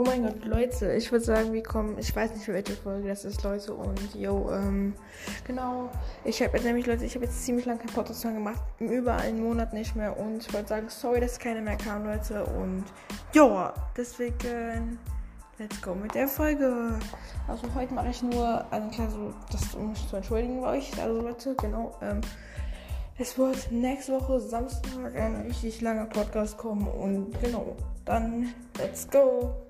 Oh mein Gott, Leute, ich würde sagen, wir kommen, ich weiß nicht, für welche Folge das ist, Leute. Und yo, ähm, genau. Ich habe jetzt nämlich, Leute, ich habe jetzt ziemlich lange kein Podcast mehr gemacht. Über einen Monat nicht mehr. Und ich wollte sagen, sorry, dass keine mehr kam, Leute. Und yo, deswegen, let's go mit der Folge. Also heute mache ich nur, also klar, so, das um mich zu entschuldigen bei euch. Also Leute, genau, ähm, es wird nächste Woche Samstag ein richtig langer Podcast kommen und genau, dann let's go.